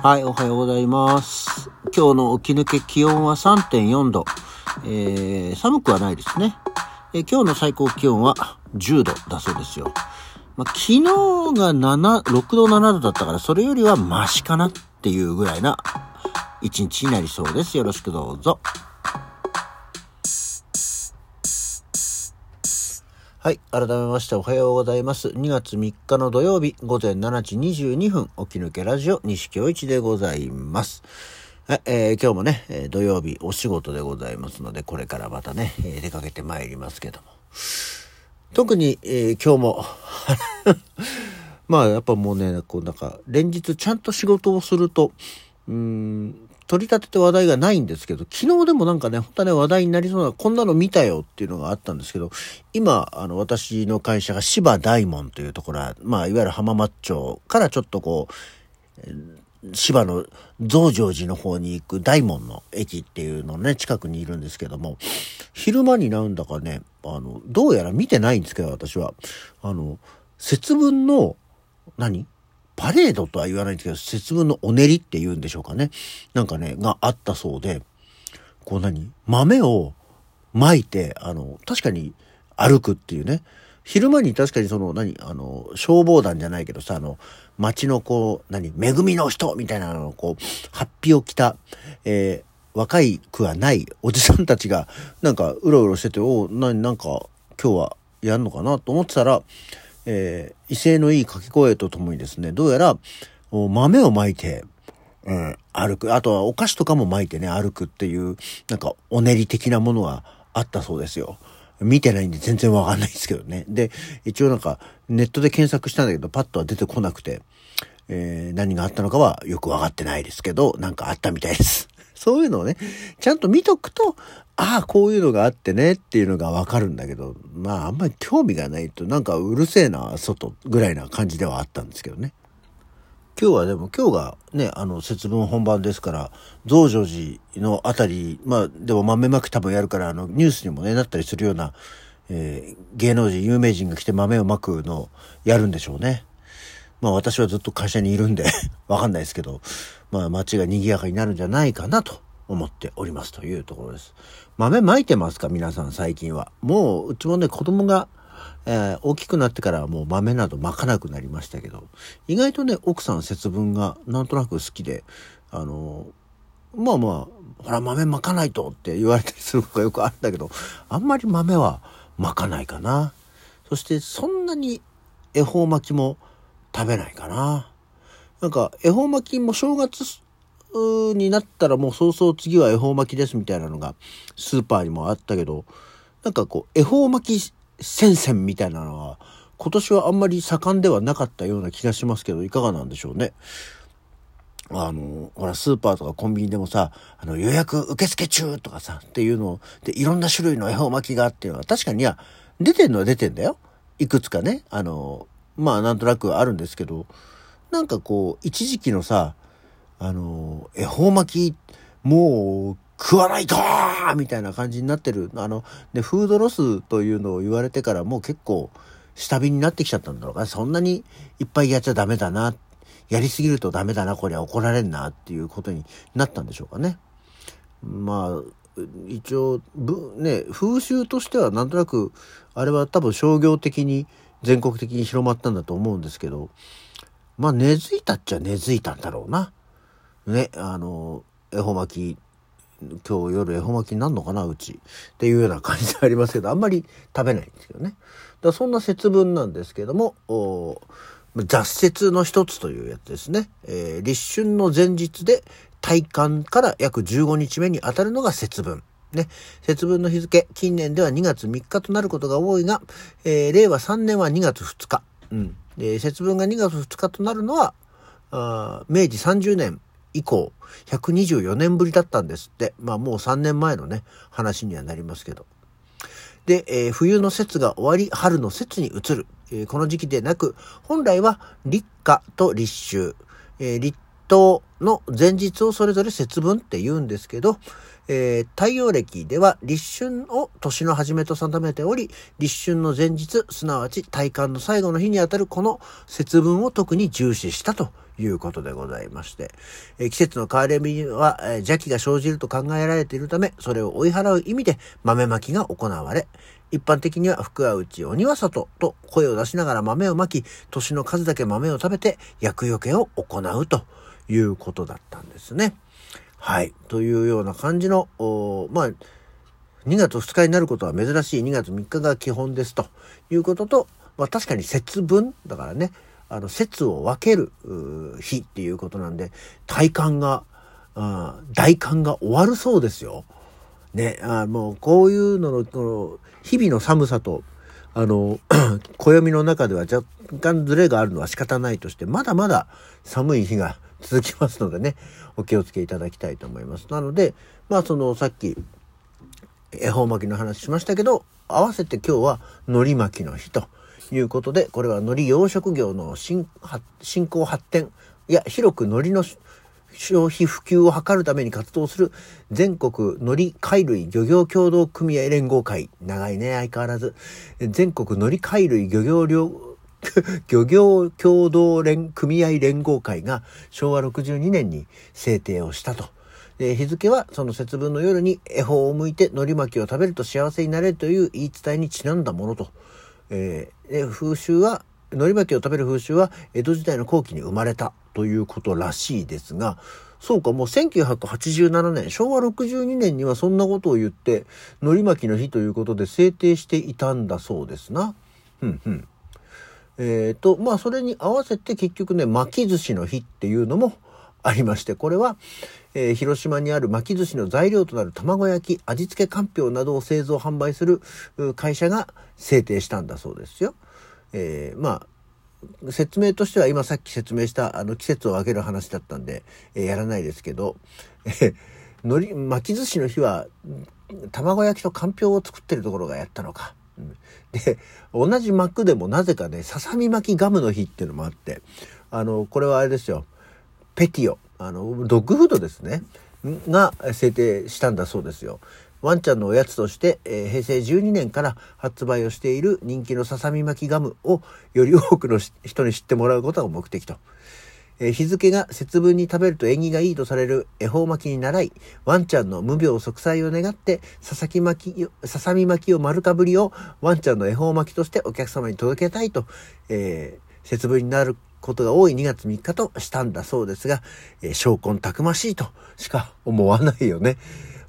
はい、おはようございます。今日の起き抜け気温は3.4度。えー、寒くはないですね。えー今日の最高気温は10度だそうですよ。ま、昨日が7、6度7度だったから、それよりはマシかなっていうぐらいな一日になりそうです。よろしくどうぞ。はい。改めましておはようございます。2月3日の土曜日午前7時22分、起き抜けラジオ西京一でございます。はい、えー今日もね、えー土曜日お仕事でございますので、これからまたね、えー出かけてまいりますけども。特に、えー今日も、まあやっぱもうね、こうなんか、連日ちゃんと仕事をすると、うん、取り立てて話題がないんですけど、昨日でもなんかね、本当はね、話題になりそうな、こんなの見たよっていうのがあったんですけど、今、あの、私の会社が芝大門というところは、まあ、いわゆる浜松町からちょっとこう、芝の増上寺の方に行く大門の駅っていうのね、近くにいるんですけども、昼間になんだかね、あの、どうやら見てないんですけど、私は。あの、節分の、何？パレードとは言わないんですけど、節分のお練りって言うんでしょうかね。なんかね、があったそうで、こう何？豆を巻いて、あの、確かに歩くっていうね。昼間に確かにその、何？あの、消防団じゃないけどさ、あの、街のこう、何？恵みの人みたいなのをこう、ハッピを着た、えー若いくはないおじさんたちが、なんか、うろうろしてて、おななんか、今日はやんのかなと思ってたら、えー威勢のいい掛け声とともにですね、どうやら、豆をまいて、うん、歩く。あとはお菓子とかも巻いてね、歩くっていう、なんか、お練り的なものがあったそうですよ。見てないんで全然わかんないですけどね。で、一応なんか、ネットで検索したんだけど、パッとは出てこなくて、えー何があったのかはよくわかってないですけど、なんかあったみたいです。そういうのをね、ちゃんと見とくと、ああ、こういうのがあってねっていうのがわかるんだけど、まああんまり興味がないと、なんかうるせえな、外ぐらいな感じではあったんですけどね。今日はでも今日がね、あの節分本番ですから、増上寺のあたり、まあでも豆まき多分やるから、あのニュースにもね、なったりするような、えー芸能人、有名人が来て豆をまくのをやるんでしょうね。まあ私はずっと会社にいるんで、わかんないですけど、まあ街が賑やかになるんじゃないかなと思っておりますというところです。豆まいてますか？皆さん最近は。もううちもね子供が、えー大きくなってからはもう豆などまかなくなりましたけど、意外とね奥さん節分がなんとなく好きで、あのまあまあ、ほら豆まかないとって言われたりすることがよくあるんだけど、あんまり豆はまかないかな。そしてそんなに恵方巻きも食べないかな。なんか恵方巻きも正月になったらもう早々次は恵方巻きですみたいなのがスーパーにもあったけど、なんかこう恵方巻き戦線みたいなのは今年はあんまり盛んではなかったような気がしますけど、いかがなんでしょうね。あの、ほら、スーパーとかコンビニでもさ、あの、予約受付中とかさ、っていうので、いろんな種類の恵方巻きがあっていうのは、確かにいや、出てんのは出てんだよ。いくつかね。あの、まあ、なんとなくあるんですけど、なんかこう、一時期のさ、あの、恵方巻き、もう、食わないとみたいな感じになってる。あの、で、フードロスというのを言われてからもう結構、下火になってきちゃったんだろうか。そんなにいっぱいやっちゃダメだな。やりすぎるとダメだな、これは怒られんなっていうことになったんでしょうかね。まあ、一応、ぶね、風習としてはなんとなく、あれは多分商業的に全国的に広まったんだと思うんですけど、まあ根付いたっちゃ根付いたんだろうな。ね、あの、恵方巻き、今日夜恵方巻きになるのかな、うち。っていうような感じでありますけど、あんまり食べないんですけどね。だそんな節分なんですけども、お雑節の一つというやつですね。えー立春の前日で大寒から約15日目に当たるのが節分。ね。節分の日付、近年では2月3日となることが多いが、えー令和3年は2月2日。うん。で、節分が2月2日となるのは、あー明治30年以降、124年ぶりだったんですって。まあもう3年前のね、話にはなりますけど。で、えー冬の節が終わり、春の節に移る。えーこの時期でなく、本来は立夏と立秋、えー立冬の前日をそれぞれ節分って言うんですけど、えー、太陽暦では立春を年の初めと定めており、立春の前日、すなわち大寒の最後の日にあたるこの節分を特に重視したということでございまして、えー、季節の変わり目には、えー、邪気が生じると考えられているため、それを追い払う意味で豆まきが行われ、一般的には福は内鬼は外と声を出しながら豆をまき、年の数だけ豆を食べて厄除けを行うということだったんですね。はい。というような感じの、まあ、2月2日になることは珍しい2月3日が基本ですということと、まあ確かに節分だからね、あの、節を分ける日っていうことなんで、体感が、大寒が終わるそうですよ。ね、あもうこういうのの、この、日々の寒さと、あの、暦の中では若干ズレがあるのは仕方ないとして、まだまだ寒い日が続きますのでね、お気をつけいただきたいと思います。なので、まあそのさっき、恵方巻きの話しましたけど、合わせて今日は海苔巻きの日ということで、これは海苔養殖業の進行発展、いや、広く海苔の消費普及を図るために活動する全国海苔貝類漁業協同組合連合会。長いね、相変わらず。全国海苔貝類漁業 漁業協同連組合連合会が昭和62年に制定をしたと。で日付はその節分の夜に恵方を向いて海苔巻きを食べると幸せになれるという言い伝えにちなんだものと。えー、風習は、海苔巻きを食べる風習は江戸時代の後期に生まれたということらしいですが、そうか、もう1987年、昭和62年にはそんなことを言って、海苔巻きの日ということで制定していたんだそうですな。うんうん。えっ、ー、と、まあそれに合わせて結局ね、巻き寿司の日っていうのもありまして、これは、えー、広島にある巻き寿司の材料となる卵焼き、味付けかんぴょうなどを製造販売する会社が制定したんだそうですよ。えー、まあ、説明としては今さっき説明したあの季節を分ける話だったんで、えー、やらないですけど、え海苔、巻き寿司の日は卵焼きとかんぴょうを作ってるところがやったのか。で、同じ膜でもなぜかね、ささみ巻きガムの日っていうのもあって、あの、これはあれですよ、ペティオ、あの、ドッグフードですね、が制定したんだそうですよ。ワンちゃんのおやつとして、えー、平成12年から発売をしている人気のささみ巻きガムをより多くの人に知ってもらうことが目的と。日付が節分に食べると縁起がいいとされる恵方巻きに習い、ワンちゃんの無病息災を願って、さ々木巻き、ささみ巻きを丸かぶりをワンちゃんの恵方巻きとしてお客様に届けたいと、えー、節分になることが多い2月3日としたんだそうですが、えー、証拠たくましいとしか思わないよね。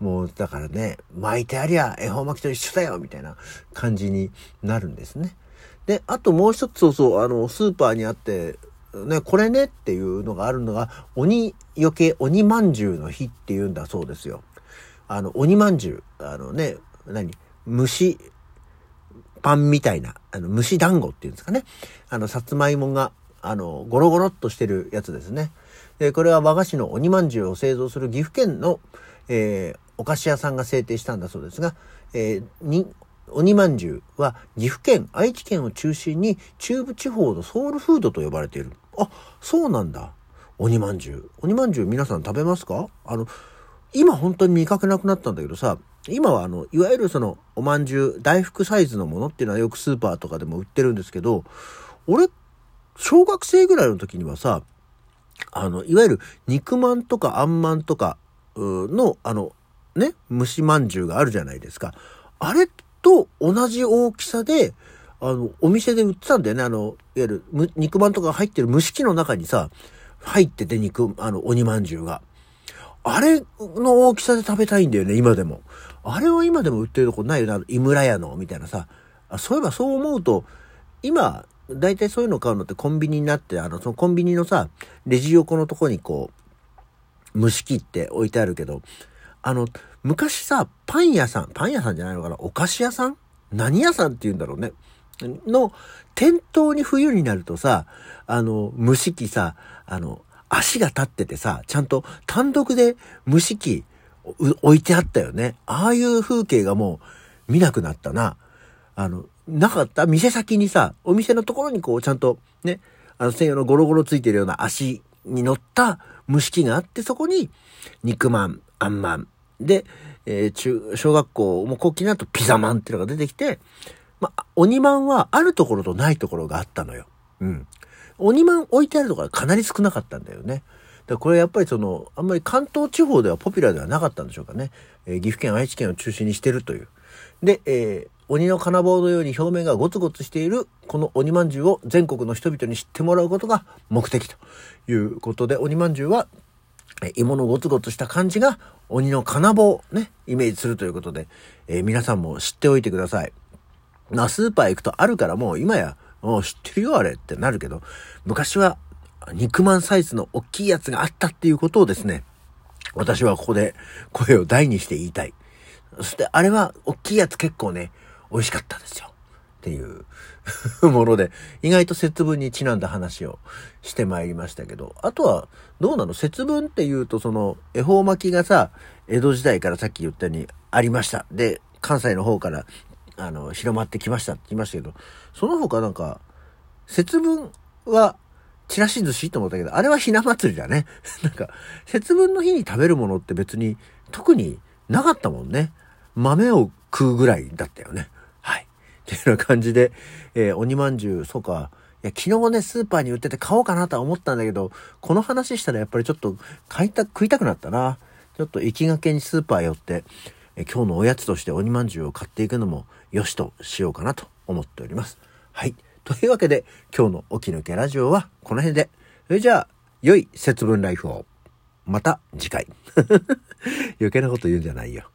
もう、だからね、巻いてありゃ恵方巻きと一緒だよみたいな感じになるんですね。で、あともう一つそうそう、あの、スーパーにあって、ね、これねっていうのがあるのが、鬼余計鬼まんじゅうの日っていうんだそうですよ。あの、鬼まんじゅう、あのね、何？虫、パンみたいな、あの、蒸し団子っていうんですかね。あの、さつまいもが、あの、ゴロゴロっとしてるやつですね。で、これは和菓子の鬼まんじゅうを製造する岐阜県の、えー、お菓子屋さんが制定したんだそうですが、えー、に、鬼まんじゅうは岐阜県、愛知県を中心に中部地方のソウルフードと呼ばれている。あ、そうなんだ。鬼まんじゅう。鬼まんじゅう皆さん食べますか？あの、今本当に見かけなくなったんだけどさ、今はあの、いわゆるその、おまんじゅう、大福サイズのものっていうのはよくスーパーとかでも売ってるんですけど、俺、小学生ぐらいの時にはさ、あの、いわゆる肉まんとかあんまんとかの、あの、ね、蒸しまんじゅうがあるじゃないですか。あれと同じ大きさで、あの、お店で売ってたんだよね。あの、いわゆる、肉まんとか入ってる蒸し器の中にさ、入ってて肉、あの、鬼まんじゅうが。あれの大きさで食べたいんだよね、今でも。あれは今でも売ってるとこないよね、井村屋の、みたいなさ。そういえばそう思うと、今、だいたいそういうの買うのってコンビニになって、あの、そのコンビニのさ、レジ横のとこにこう、蒸し器って置いてあるけど、あの、昔さ、パン屋さん、パン屋さんじゃないのかな？お菓子屋さん？何屋さんって言うんだろうね。の、店頭に冬になるとさ、あの、蒸し器さ、あの、足が立っててさ、ちゃんと単独で蒸し器置いてあったよね。ああいう風景がもう見なくなったな。あの、なかった？店先にさ、お店のところにこうちゃんとね、あの専用のゴロゴロついてるような足に乗った蒸し器があって、そこに肉まん、あんまん、で、えー、中、小学校も後期になるとピザマンっていうのが出てきて、まあ、鬼マンはあるところとないところがあったのよ。うん。鬼マン置いてあるところはかなり少なかったんだよね。だこれやっぱりその、あんまり関東地方ではポピュラーではなかったんでしょうかね。えー、岐阜県、愛知県を中心にしてるという。で、えー、鬼の金棒のように表面がゴツゴツしているこの鬼まんじゅうを全国の人々に知ってもらうことが目的ということで、鬼まんじゅうは芋のゴツゴツした感じが鬼の金棒をね、イメージするということで、えー、皆さんも知っておいてください。な、スーパー行くとあるからもう今や、もう知ってるよあれってなるけど、昔は肉まんサイズの大きいやつがあったっていうことをですね、私はここで声を大にして言いたい。そしてあれは大きいやつ結構ね、美味しかったですよ。っていう もので、意外と節分にちなんだ話をしてまいりましたけど、あとは、どうなの？節分っていうと、その、恵方巻きがさ、江戸時代からさっき言ったようにありました。で、関西の方から、あの、広まってきましたって言いましたけど、その他なんか、節分は、ちらし寿司と思ったけど、あれはひな祭りだね。なんか、節分の日に食べるものって別に特になかったもんね。豆を食うぐらいだったよね。はい。っていうような感じで、えー、鬼まんじゅう、そうか。いや、昨日ね、スーパーに売ってて買おうかなとは思ったんだけど、この話したらやっぱりちょっと買いた、食いたくなったな。ちょっと行きがけにスーパー寄って、え今日のおやつとして鬼まんじゅうを買っていくのもよしとしようかなと思っております。はい。というわけで、今日の起き抜けラジオはこの辺で。それじゃあ、良い節分ライフを。また次回。余計なこと言うんじゃないよ。